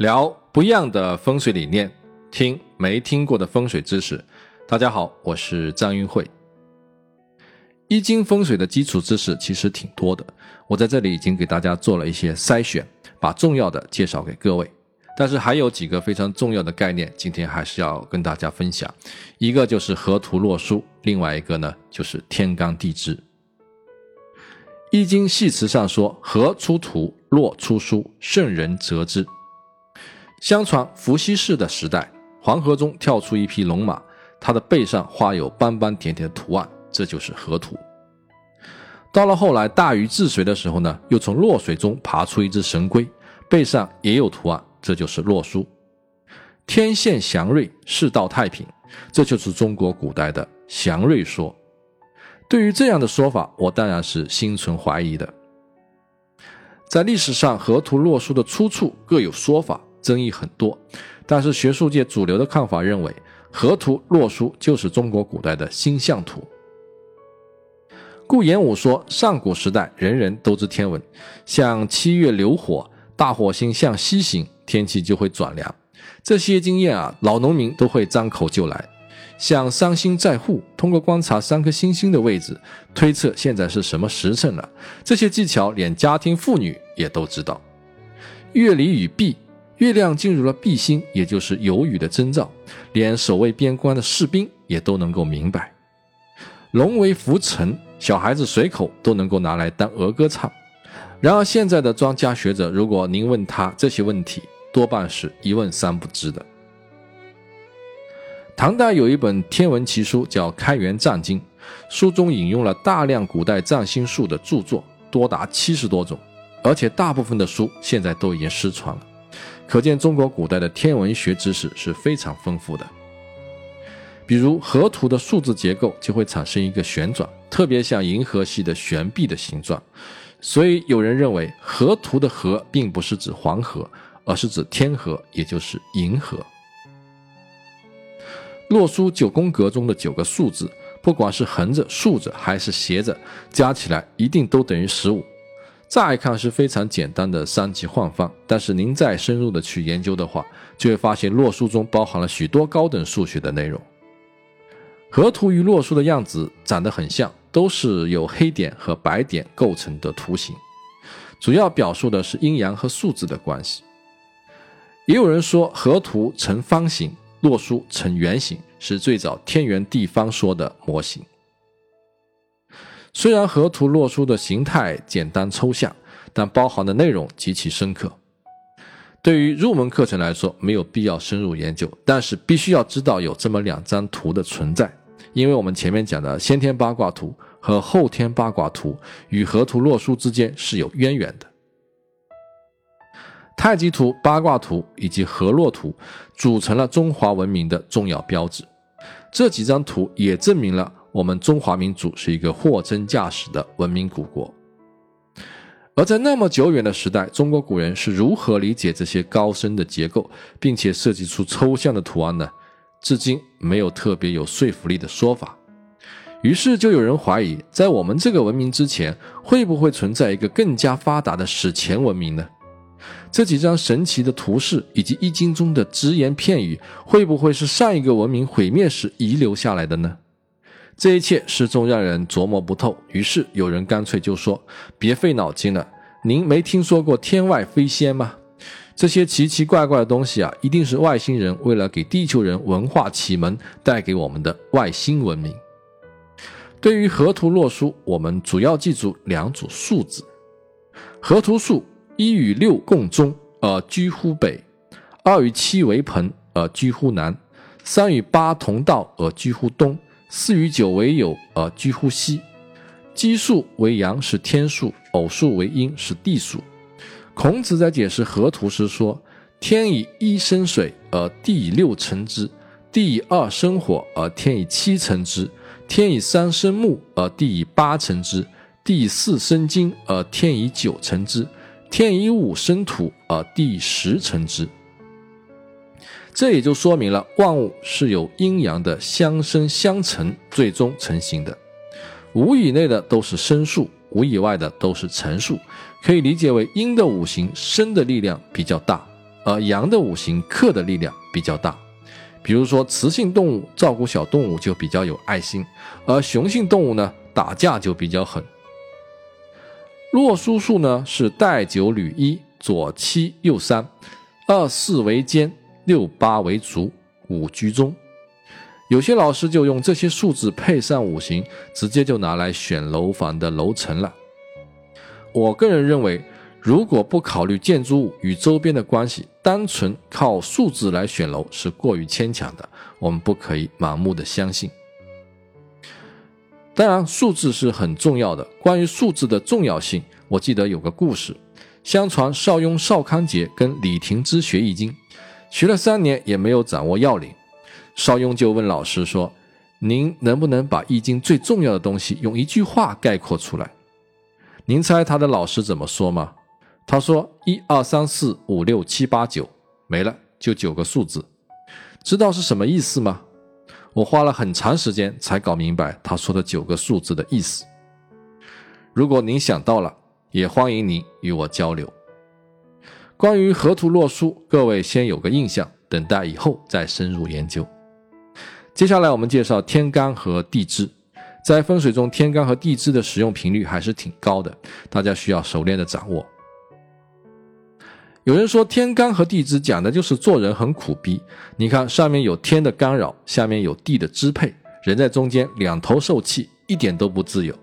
聊不一样的风水理念，听没听过的风水知识。大家好，我是张云慧。易经风水的基础知识其实挺多的，我在这里已经给大家做了一些筛选，把重要的介绍给各位。但是还有几个非常重要的概念，今天还是要跟大家分享。一个就是河图洛书，另外一个呢就是天干地支。易经系辞上说：“河出图，洛出书，圣人择之。”相传伏羲氏的时代，黄河中跳出一匹龙马，它的背上画有斑斑点点的图案，这就是河图。到了后来大禹治水的时候呢，又从洛水中爬出一只神龟，背上也有图案，这就是洛书。天现祥瑞，世道太平，这就是中国古代的祥瑞说。对于这样的说法，我当然是心存怀疑的。在历史上，河图洛书的出处各有说法。争议很多，但是学术界主流的看法认为，河图洛书就是中国古代的星象图。顾炎武说，上古时代人人都知天文，像七月流火，大火星向西行，天气就会转凉。这些经验啊，老农民都会张口就来。像三星在户，通过观察三颗星星的位置，推测现在是什么时辰了。这些技巧连家庭妇女也都知道。月离与毕。月亮进入了毕星，也就是有雨的征兆，连守卫边关的士兵也都能够明白。龙为浮尘，小孩子随口都能够拿来当儿歌唱。然而现在的专家学者，如果您问他这些问题，多半是一问三不知的。唐代有一本天文奇书叫《开元占经》，书中引用了大量古代占星术的著作，多达七十多种，而且大部分的书现在都已经失传了。可见中国古代的天文学知识是非常丰富的。比如河图的数字结构就会产生一个旋转，特别像银河系的悬臂的形状。所以有人认为河图的河并不是指黄河，而是指天河，也就是银河。洛书九宫格中的九个数字，不管是横着、竖着还是斜着，加起来一定都等于十五。乍一看是非常简单的三级换方，但是您再深入的去研究的话，就会发现洛书中包含了许多高等数学的内容。河图与洛书的样子长得很像，都是由黑点和白点构成的图形，主要表述的是阴阳和数字的关系。也有人说河图呈方形，洛书呈圆形，是最早天圆地方说的模型。虽然河图洛书的形态简单抽象，但包含的内容极其深刻。对于入门课程来说，没有必要深入研究，但是必须要知道有这么两张图的存在，因为我们前面讲的先天八卦图和后天八卦图与河图洛书之间是有渊源的。太极图、八卦图以及河洛图组成了中华文明的重要标志，这几张图也证明了。我们中华民族是一个货真价实的文明古国，而在那么久远的时代，中国古人是如何理解这些高深的结构，并且设计出抽象的图案呢？至今没有特别有说服力的说法。于是就有人怀疑，在我们这个文明之前，会不会存在一个更加发达的史前文明呢？这几张神奇的图示以及易经中的只言片语，会不会是上一个文明毁灭时遗留下来的呢？这一切始终让人琢磨不透，于是有人干脆就说：“别费脑筋了，您没听说过天外飞仙吗？这些奇奇怪怪的东西啊，一定是外星人为了给地球人文化启蒙带给我们的外星文明。”对于河图洛书，我们主要记住两组数字：河图数一与六共中，而居乎北；二与七为朋，而居乎南；三与八同道，而居乎东。四与九为酉，而居乎西。奇数为阳，是天数；偶数为阴，是地数。孔子在解释河图时说：“天以一生水，而地以六成之；地以二生火，而天以七成之；天以三生木，而地以八成之；地以四生金，而天以九成之；天以五生土，而地以十成之。”这也就说明了万物是由阴阳的相生相成最终成型的，五以内的都是生数，五以外的都是成数，可以理解为阴的五行生的力量比较大，而阳的五行克的力量比较大。比如说，雌性动物照顾小动物就比较有爱心，而雄性动物呢，打架就比较狠。洛书数呢是带九履一，左七右三，二四为肩，六八为足，五居中。有些老师就用这些数字配上五行，直接就拿来选楼房的楼层了。我个人认为，如果不考虑建筑物与周边的关系，单纯靠数字来选楼是过于牵强的。我们不可以盲目的相信。当然，数字是很重要的。关于数字的重要性，我记得有个故事：相传邵雍、邵康节跟李廷芝学易经，学了三年也没有掌握要领。邵雍就问老师说：“您能不能把易经最重要的东西用一句话概括出来？”您猜他的老师怎么说吗？他说：“一二三四五六七八九，没了，就九个数字。知道是什么意思吗？”我花了很长时间才搞明白他说的九个数字的意思。如果您想到了，也欢迎您与我交流。关于河图洛书，各位先有个印象，等待以后再深入研究。接下来我们介绍天干和地支，在风水中，天干和地支的使用频率还是挺高的，大家需要熟练的掌握。有人说天干和地支讲的就是做人很苦逼，你看上面有天的干扰，下面有地的支配，人在中间两头受气，一点都不自由。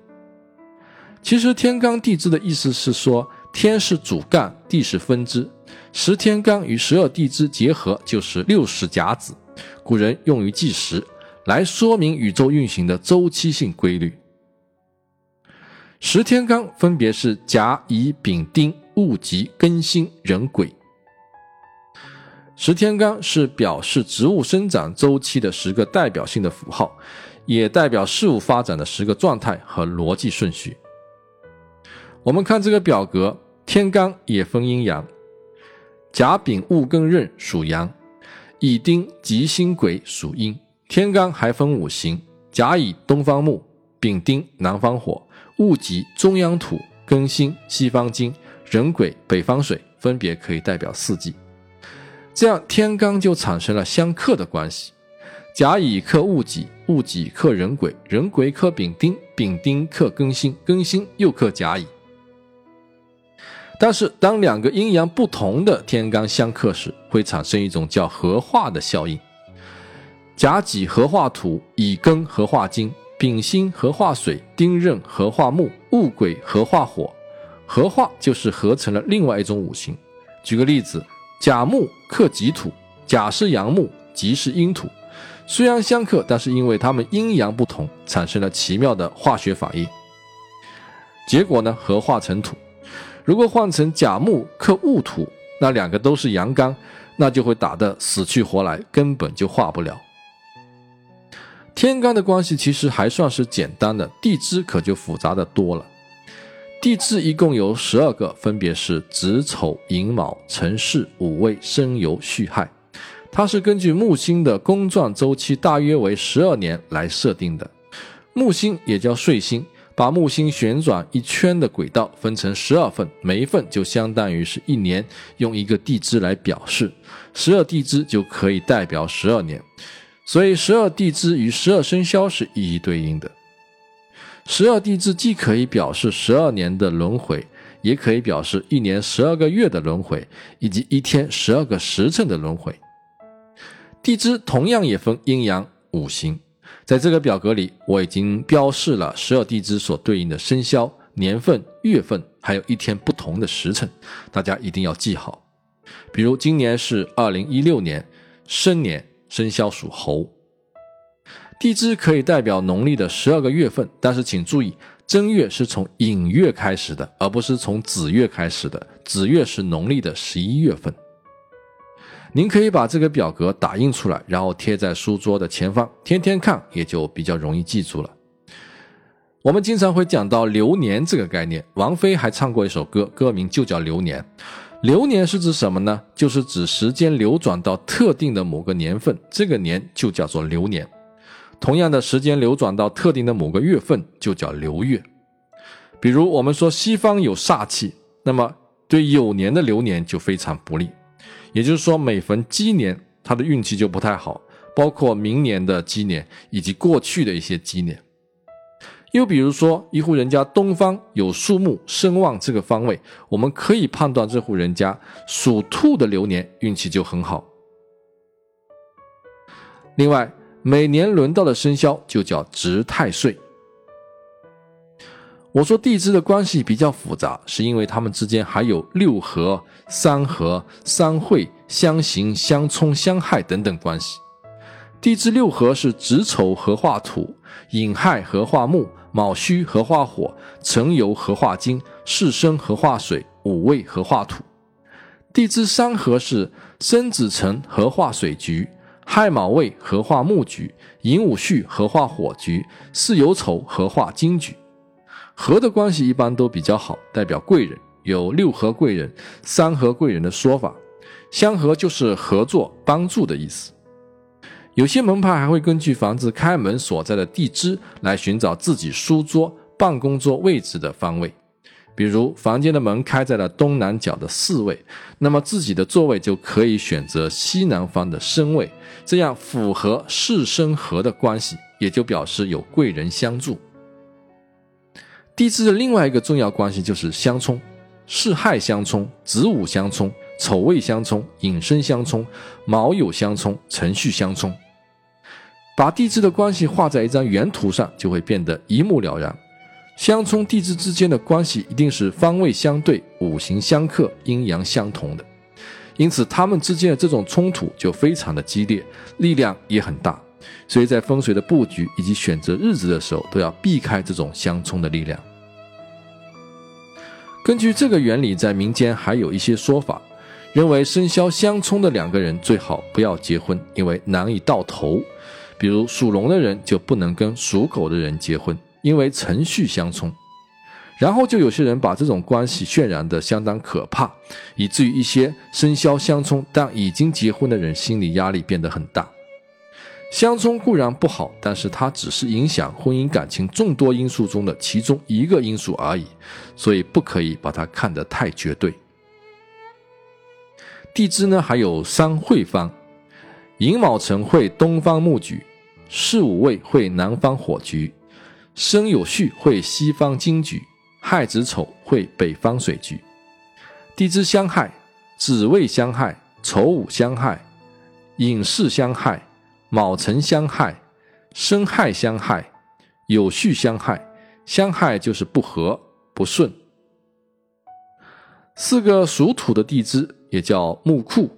其实天干地支的意思是说，天是主干，地是分支，十天干与十二地支结合就是六十甲子。古人用于计时，来说明宇宙运行的周期性规律。十天干分别是甲、乙、丙、丁、戊、己、庚、辛、壬、癸。十天干是表示植物生长周期的十个代表性的符号，也代表事物发展的十个状态和逻辑顺序。我们看这个表格，天干也分阴阳，甲、丙、戊、庚、壬属阳。乙丁己辛癸属阴，天干还分五行：甲乙东方木，丙丁南方火，戊己中央土，庚辛西方金，壬癸北方水，分别可以代表四季。这样天干就产生了相克的关系：甲乙克戊己，戊己克壬癸，壬癸克丙丁，丙丁克庚辛，庚辛又克甲乙。但是，当两个阴阳不同的天干相克时，会产生一种叫合化的效应。甲己合化土，乙庚合化金，丙辛合化水，丁壬合化木，戊癸合化火。合化就是合成了另外一种五行。举个例子，甲木克己土，甲是阳木，己是阴土，虽然相克，但是因为它们阴阳不同，产生了奇妙的化学反应。结果呢，合化成土。如果换成甲木克戊土，那两个都是阳刚，那就会打得死去活来，根本就化不了。天干的关系其实还算是简单的，地支可就复杂的多了。地支一共有十二个，分别是子丑寅卯辰巳午未申酉戌亥，它是根据木星的公转周期大约为十二年来设定的。木星也叫岁星。把木星旋转一圈的轨道分成十二份，每一份就相当于是一年，用一个地支来表示，十二地支就可以代表十二年，所以十二地支与十二生肖是一一对应的。十二地支既可以表示十二年的轮回，也可以表示一年十二个月的轮回，以及一天十二个时辰的轮回。地支同样也分阴阳五行。在这个表格里，我已经标示了十二地支所对应的生肖、年份、月份，还有一天不同的时辰，大家一定要记好。比如今年是二零一六年，生年生肖属猴。地支可以代表农历的十二个月份，但是请注意，正月是从寅月开始的，而不是从子月开始的。子月是农历的十一月份。您可以把这个表格打印出来，然后贴在书桌的前方，天天看也就比较容易记住了。我们经常会讲到流年这个概念，王菲还唱过一首歌，歌名就叫《流年》。流年是指什么呢？就是指时间流转到特定的某个年份，这个年就叫做流年。同样的时间流转到特定的某个月份，就叫流月。比如我们说西方有煞气，那么对酉年的流年就非常不利。也就是说每逢鸡年，他的运气就不太好，包括明年的鸡年以及过去的一些鸡年。又比如说，一户人家东方有树木生旺这个方位，我们可以判断这户人家属兔的流年运气就很好。另外，每年轮到的生肖就叫值太岁。我说地支的关系比较复杂，是因为它们之间还有六合、三合、三会、相刑、相冲、相害等等关系。地支六合是子丑合化土，寅亥合化木，卯戌合化火，辰酉合化金，巳申合化水，午未合化土。地支三合是申子辰合化水局。亥卯未合化木局，寅午戌合化火局，巳酉丑合化金局。合的关系一般都比较好，代表贵人，有六合贵人、三合贵人的说法。相合就是合作、帮助的意思。有些门派还会根据房子开门所在的地支来寻找自己书桌、办公桌位置的方位。比如房间的门开在了东南角的四位，那么自己的座位就可以选择西南方的身位，这样符合世生合的关系，也就表示有贵人相助。地支的另外一个重要关系就是相冲，巳亥相冲，子午相冲，丑未相冲，寅申相冲，卯酉相冲，辰戌相冲。把地支的关系画在一张圆图上，就会变得一目了然。相冲地支之间的关系一定是方位相对、五行相克、阴阳相同的，因此他们之间的这种冲突就非常的激烈，力量也很大。所以在风水的布局以及选择日子的时候，都要避开这种相冲的力量。根据这个原理，在民间还有一些说法，认为生肖相冲的两个人最好不要结婚，因为难以到头。比如属龙的人就不能跟属狗的人结婚。因为程序相冲，然后就有些人把这种关系渲染的相当可怕，以至于一些生肖相冲但已经结婚的人心理压力变得很大。相冲固然不好，但是它只是影响婚姻感情众多因素中的其中一个因素而已，所以不可以把它看得太绝对。地支呢还有三会方，寅卯辰会东方木局，巳午未会南方火局。申酉戌会西方金局，亥子丑会北方水局。地支相害，子未相害，丑午相害，寅巳相害，卯辰相害，申亥相害，酉戌相害。相害就是不和不顺。四个属土的地支也叫木库，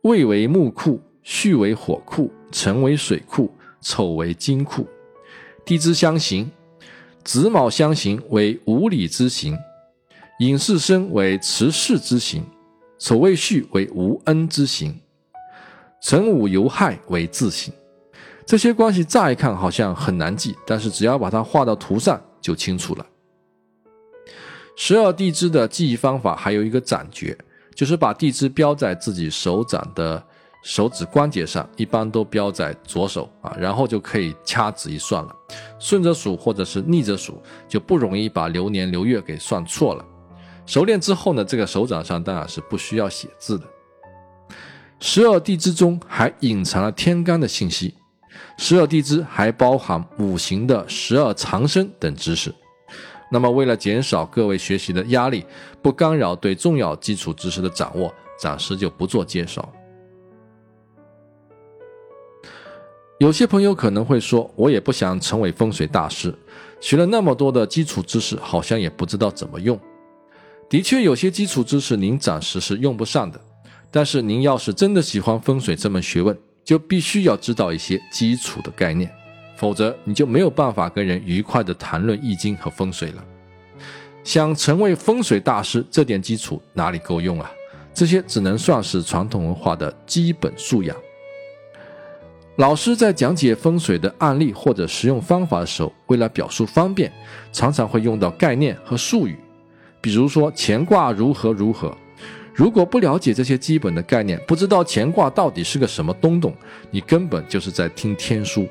未为木库，戌为火库，辰为水库，丑为金库。地支相刑，子卯相刑为无礼之刑，寅巳申为持世之刑，丑未戌为无恩之刑，辰午酉亥为自刑。这些关系乍一看好像很难记，但是只要把它画到图上就清楚了。十二地支的记忆方法还有一个斩诀，就是把地支标在自己手掌的。手指关节上一般都标在左手啊，然后就可以掐指一算了。顺着数或者是逆着数，就不容易把流年流月给算错了。熟练之后呢，这个手掌上当然是不需要写字的。十二地支中还隐藏了天干的信息，十二地支还包含五行的十二长生等知识。那么为了减少各位学习的压力，不干扰对重要基础知识的掌握，暂时就不做介绍。有些朋友可能会说，我也不想成为风水大师，学了那么多的基础知识，好像也不知道怎么用。的确，有些基础知识您暂时是用不上的，但是您要是真的喜欢风水这门学问，就必须要知道一些基础的概念，否则你就没有办法跟人愉快的谈论易经和风水了。想成为风水大师，这点基础哪里够用啊？这些只能算是传统文化的基本素养。老师在讲解风水的案例或者实用方法的时候，为了表述方便，常常会用到概念和术语，比如说乾卦如何如何。如果不了解这些基本的概念，不知道乾卦到底是个什么东东，你根本就是在听天书。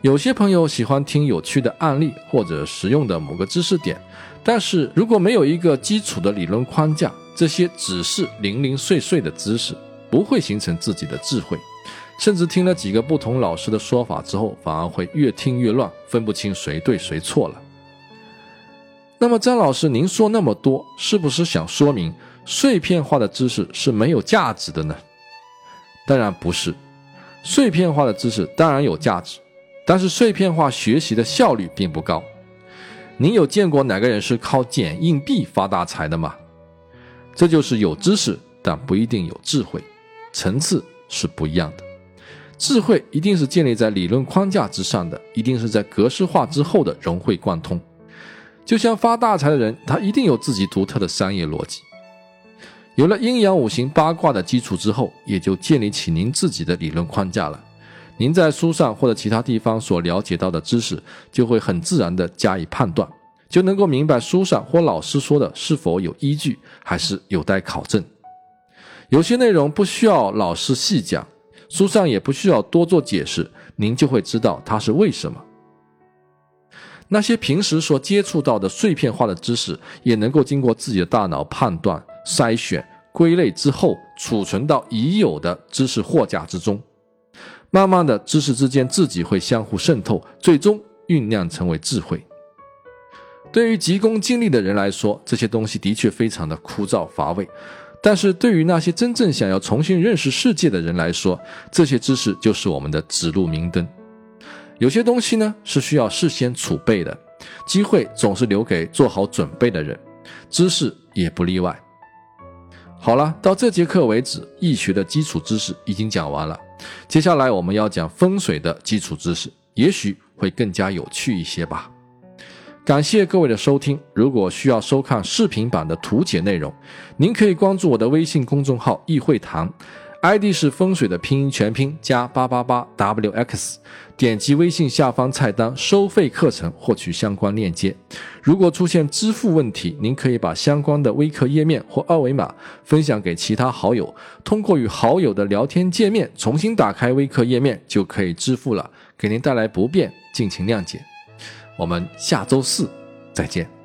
有些朋友喜欢听有趣的案例或者实用的某个知识点，但是如果没有一个基础的理论框架，这些只是零零碎碎的知识，不会形成自己的智慧。甚至听了几个不同老师的说法之后，反而会越听越乱，分不清谁对谁错了。那么，张老师，您说那么多，是不是想说明碎片化的知识是没有价值的呢？当然不是，碎片化的知识当然有价值，但是碎片化学习的效率并不高。您有见过哪个人是靠捡硬币发大财的吗？这就是有知识，但不一定有智慧，层次是不一样的。智慧一定是建立在理论框架之上的，一定是在格式化之后的融会贯通。就像发大财的人，他一定有自己独特的商业逻辑。有了阴阳五行八卦的基础之后，也就建立起您自己的理论框架了。您在书上或者其他地方所了解到的知识，就会很自然的加以判断，就能够明白书上或老师说的是否有依据，还是有待考证。有些内容不需要老师细讲。书上也不需要多做解释，您就会知道它是为什么。那些平时所接触到的碎片化的知识，也能够经过自己的大脑判断、筛选、归类之后，储存到已有的知识货架之中。慢慢的，知识之间自己会相互渗透，最终酝酿成为智慧。对于急功近利的人来说，这些东西的确非常的枯燥乏味。但是对于那些真正想要重新认识世界的人来说，这些知识就是我们的指路明灯。有些东西呢是需要事先储备的，机会总是留给做好准备的人，知识也不例外。好了，到这节课为止，易学的基础知识已经讲完了，接下来我们要讲风水的基础知识，也许会更加有趣一些吧。感谢各位的收听。如果需要收看视频版的图解内容，您可以关注我的微信公众号“易会堂 ”，ID 是风水的拼音全拼加八八八 wx，点击微信下方菜单收费课程获取相关链接。如果出现支付问题，您可以把相关的微课页面或二维码分享给其他好友，通过与好友的聊天界面重新打开微课页面就可以支付了，给您带来不便，敬请谅解。我们下周四再见。